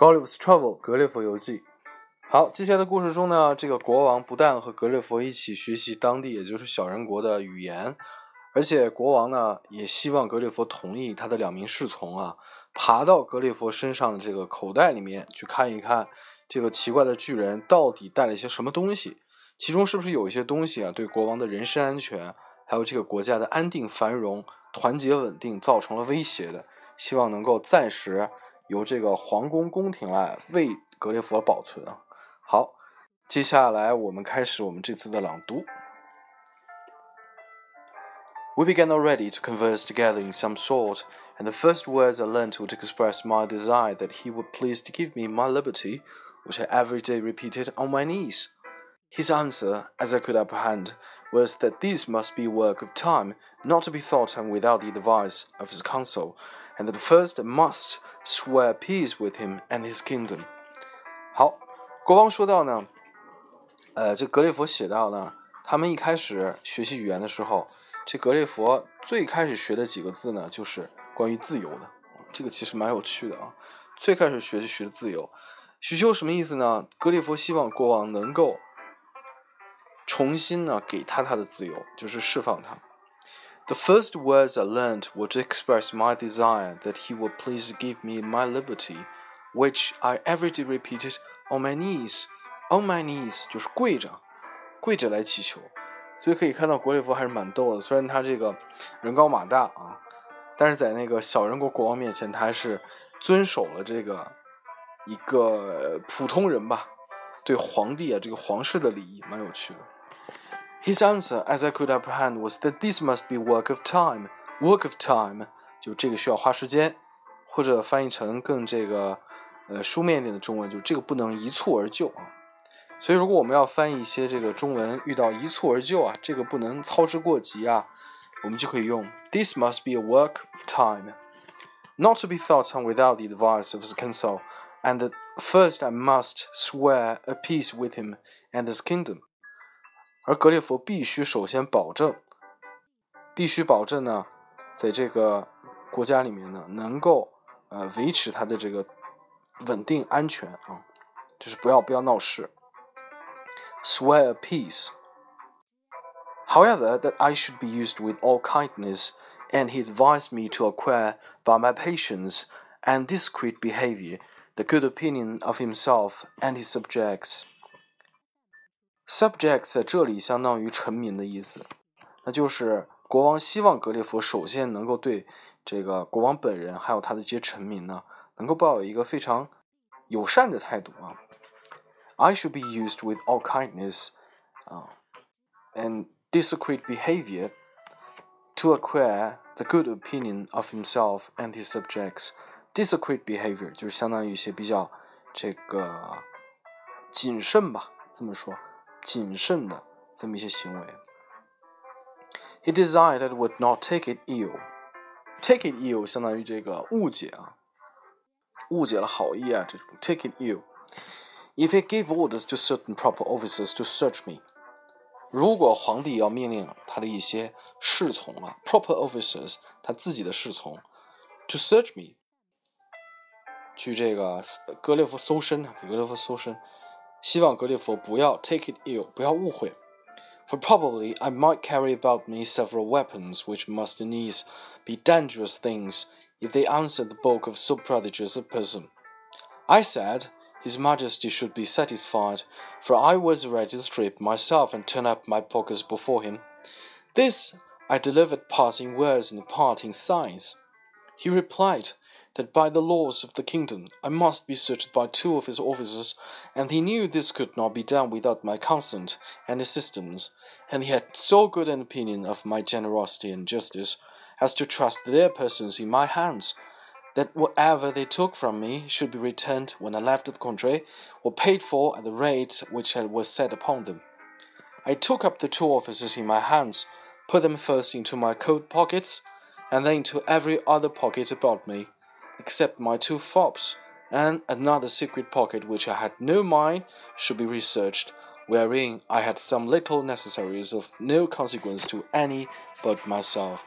Gulliver's Travel 格列佛游记。好，接下来的故事中呢，这个国王不但和格列佛一起学习当地，也就是小人国的语言，而且国王呢也希望格列佛同意他的两名侍从啊，爬到格列佛身上的这个口袋里面去看一看，这个奇怪的巨人到底带了一些什么东西，其中是不是有一些东西啊，对国王的人身安全，还有这个国家的安定繁荣、团结稳定造成了威胁的，希望能够暂时由这个皇宫宫廷来为格列佛保存啊。好，接下来我们开始我们这次的朗读。We began already to converse together in some sort, and the first words I learned were to express my desire that he would please to give me my liberty, which I every day repeated on my knees. His answer, as I could apprehend, was that this must be work of time, not to be thought on without the advice of his council, and that first must swear peace with him and his kingdom. 好，国王说到呢，呃，这格列佛写到呢，他们一开始学习语言的时候，这格列佛最开始学的几个字呢，就是关于自由的。这个其实蛮有趣的啊。最开始学就学的自由，许修什么意思呢？格列佛希望国王能够重新呢给他他的自由，就是释放他。The first words I learned were to express my desire that he would please give me my liberty, which I every day repeated On my knees, on my knees，就是跪着，跪着来祈求。所以可以看到，国列佛还是蛮逗的。虽然他这个人高马大啊，但是在那个小人国国王面前，他还是遵守了这个一个普通人吧，对皇帝啊这个皇室的礼仪，蛮有趣的。His answer, as I could apprehend, was that this must be work of time. Work of time，就这个需要花时间，或者翻译成更这个。呃，书面一点的中文就这个不能一蹴而就啊，所以如果我们要翻译一些这个中文，遇到一蹴而就啊，这个不能操之过急啊，我们就可以用 This must be a work of time, not to be thought on without the advice of the council, and that first I must swear a peace with him and his kingdom。 而格列佛必须首先保证，必须保证呢，在这个国家里面呢，能够呃维持他的这个。稳定安全啊，就是不要不要闹事。Swear a peace. However, that I should be used with all kindness, and he advised me to acquire by my patience and discreet behavior the good opinion of himself and his subjects. Subjects 在这里相当于臣民的意思，那就是国王希望格列佛首先能够对这个国王本人还有他的这些臣民呢。能够抱有一个非常友善的态度啊。I should be used with all kindness, uh, and discreet behavior to acquire the good opinion of himself and his subjects. Discreet behavior 就是相当于一些比较这个谨慎吧，这么说，谨慎的这么一些行为。He desired that would not take it ill. Take it ill 相当于这个误解啊。误解了好意啊，这种 take it ill。If he gave orders to certain proper officers to search me，如果皇帝要命令他的一些侍从啊，proper officers，他自己的侍从，to search me，去这个格列佛搜身，给格列佛搜身， 希望格列佛不要 take it ill，不要误会。For probably I might carry about me several weapons which must needs be dangerous things if they answered the bulk of so prodigious a person. I said, His Majesty should be satisfied, for I was ready to strip myself and turn up my pockets before him. This I delivered part in words and part in signs. He replied that by the laws of the kingdom I must be searched by two of his officers, and he knew this could not be done without my consent and assistance, and he had so good an opinion of my generosity and justice as to trust their persons in my hands, that whatever they took from me should be returned when I left the country, or paid for at the rate which was set upon them. I took up the two officers in my hands, put them first into my coat pockets, and then into every other pocket about me, except my two fobs, and another secret pocket which I had no mind should be researched, wherein I had some little necessaries of no consequence to any but myself.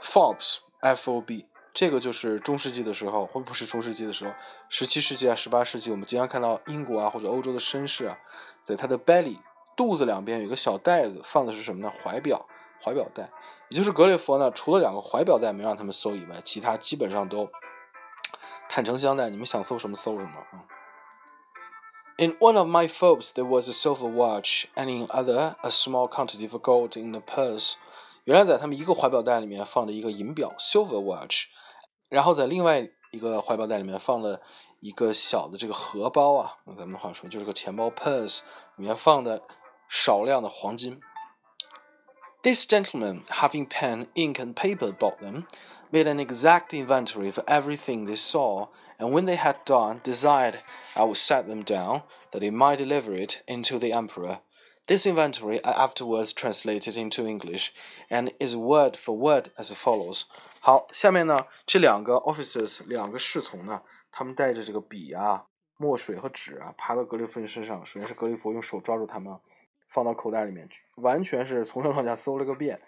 Fobs, F O B，这个就是中世纪的时候，或不是中世纪的时候，十七世纪啊、十八世纪，我们经常看到英国啊或者欧洲的绅士啊，在他的 belly 肚子两边有个小袋子，放的是什么呢？怀表，怀表带。也就是格列佛呢，除了两个怀表带没让他们搜以外，其他基本上都坦诚相待。你们想搜什么搜什么啊。In one of my fobs there was a silver watch, and in other a small quantity of gold in the purse. 原来在他们一个怀表袋里面放着一个银表 （silver watch），然后在另外一个怀表袋里面放了一个小的这个荷包啊，用咱们的话说就是个钱包 （purse），里面放的少量的黄金。This gentleman, having pen, ink, and paper bought them, made an exact inventory of everything they saw, and when they had done, desired I would set them down, that he might deliver it into the emperor. This inventory I afterwards translated into English, and is word for word as follows. 好，下面呢，这两个 officers 两个侍从呢，他们带着这个笔啊、墨水和纸啊，爬到格列佛人身上。首先是格列佛用手抓住他们， 放到口袋里面去，完全是从上到下搜了个遍。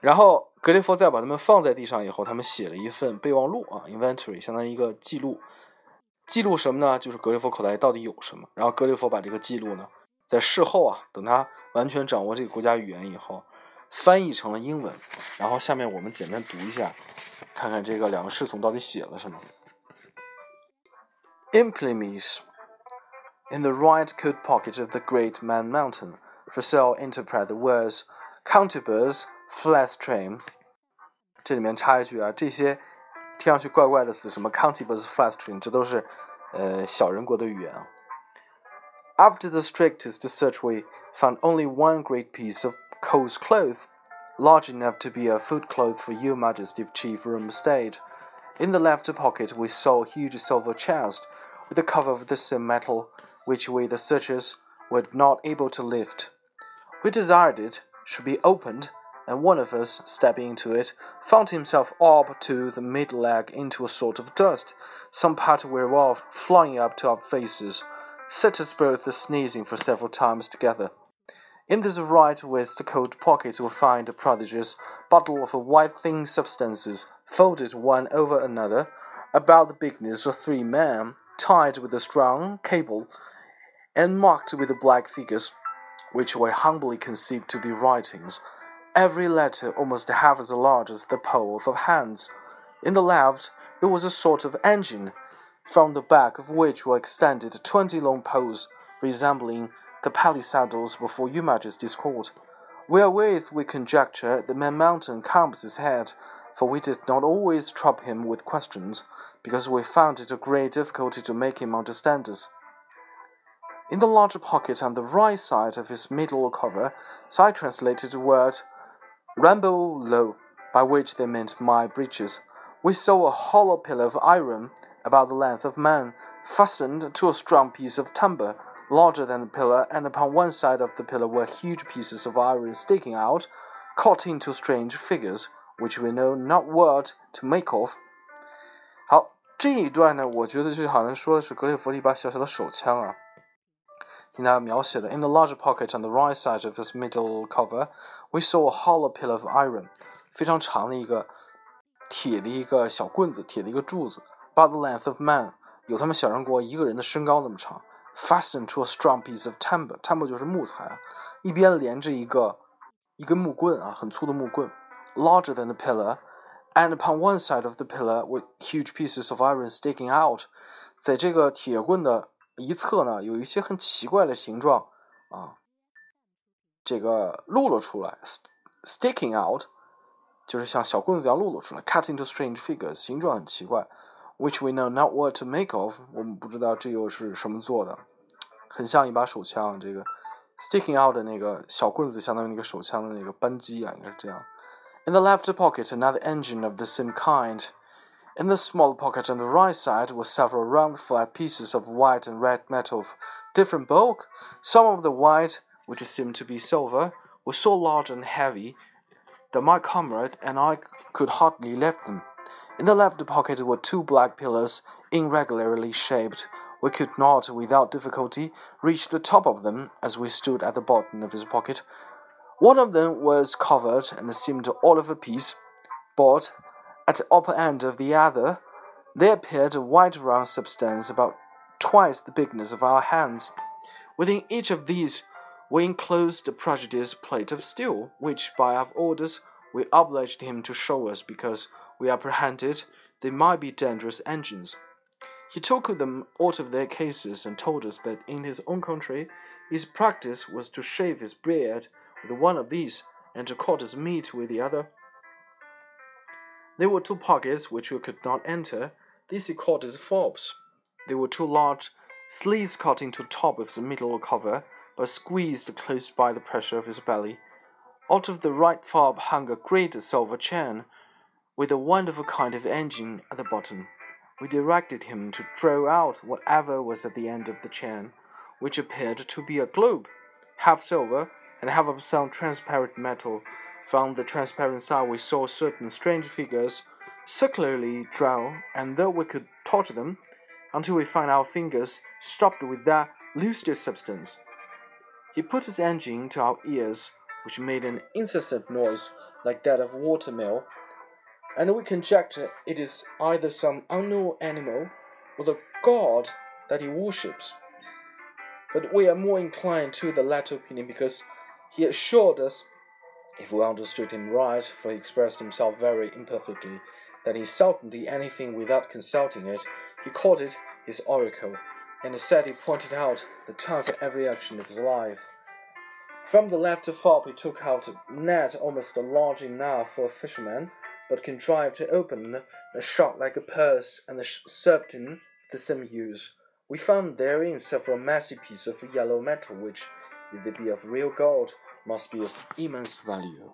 然后格列佛再把他们放在地上以后，他们写了一份备忘录啊，inventory 相当于一个记录。记录什么呢？就是格列佛口袋里到底有什么。然后格列佛把这个记录呢。在事后啊，等他完全掌握这个国家语言以后，翻译成了英文。然后下面我们简单读一下，看看这个两个侍从到底写了什么。Imprimis, in the right coat pocket of the Great Man Mountain, for sale interpret the words "countibus flastream"。这里面插一句啊，这些听上去怪怪的词，什么 "countibus flastream"，这都是呃小人国的语言啊。After the strictest search, we found only one great piece of coarse cloth, large enough to be a foot cloth for your majesty of chief room stayed. In the left pocket, we saw a huge silver chest, with a cover of the same metal, which we, the searchers, were not able to lift. We desired it should be opened, and one of us, stepping into it, found himself up to the mid leg into a sort of dust, some part whereof flying up to our faces set us both sneezing for several times together. In this right with the coat pocket we find a prodigious bottle of a white thin substances, folded one over another, about the bigness of three men, tied with a strong cable, and marked with black figures, which we humbly conceive to be writings, every letter almost half as large as the palm of hands. In the left there was a sort of engine from the back of which were extended twenty long poles resembling the palisadoes before Your Majesty's court, wherewith we conjecture the man mountain comes his head, for we did not always trouble him with questions, because we found it a great difficulty to make him understand us. In the larger pocket on the right side of his middle cover, Tsai translated the word "ranfulo, by which they meant my breeches. We saw a hollow pillar of iron, about the length of man, fastened to a strong piece of timber, larger than the pillar, and upon one side of the pillar were huge pieces of iron sticking out, cut into strange figures, which we know not what to make of. 好，这一段呢，我觉得就好像说的是格列佛的一把小小的手枪啊。听他描写的，In the large pocket on the right side of this middle cover, we saw a hollow pillar of iron，非常长的一个铁的一个小棍子，铁的一个柱子。about the length of man，有他们小人国一个人的身高那么长。Fastened to a strong piece of timber，timber 就是木材啊，一边连着一个一根木棍啊，很粗的木棍。Larger than the pillar，and upon one side of the pillar with huge pieces of iron sticking out，在这个铁棍的 一侧呢，有一些很奇怪的形状啊，这个露了出来，sticking out，就是像小棍子一样露了出来，cut into strange figures，形状很奇怪。which we know not what to make of，我们不知道这又是什么做的，很像一把手枪。这个 sticking out 的那个小棍子，相当于那个手枪的那个扳机啊，应该是这样。In the left pocket, another engine of the same kind. In the small pocket on the right side were several round flat pieces of white and red metal of different bulk. Some of the white, which seemed to be silver, were so large and heavy that my comrade and I could hardly lift them. In the left pocket were two black pillars, irregularly shaped. We could not, without difficulty, reach the top of them as we stood at the bottom of his pocket. One of them was covered and seemed all of a piece, but At the upper end of the other, there appeared a white round substance about twice the bigness of our hands. Within each of these we enclosed a prodigious plate of steel, which, by our orders, we obliged him to show us because we apprehended they might be dangerous engines. He took them out of their cases and told us that in his own country his practice was to shave his beard with one of these and to cut his meat with the other. There were two pockets which we could not enter. These he called his fobs. They were two large sleeves cut into top of the middle cover, but squeezed close by the pressure of his belly. Out of the right fob hung a great silver chain, with a wonderful kind of engine at the bottom. We directed him to draw out whatever was at the end of the chain, which appeared to be a globe, half silver and half of some transparent metal. From the transparent side, we saw certain strange figures circularly drawn, and though we could touch them, until we find our fingers stopped with that luster substance. He put his engine to our ears, which made an incessant noise like that of a water mill, and we conjecture it is either some unknown animal or the god that he worships. But we are more inclined to the latter opinion because he assured us, if we understood him right, for he expressed himself very imperfectly, that he seldom did anything without consulting it. He called it his oracle and said he pointed out the time for every action of his life. From the left of fob he took out a net almost large enough for a fisherman, but contrived to open a shot like a purse and served him the same use. We found therein several massy pieces of yellow metal, which, if they be of real gold, must be of immense value.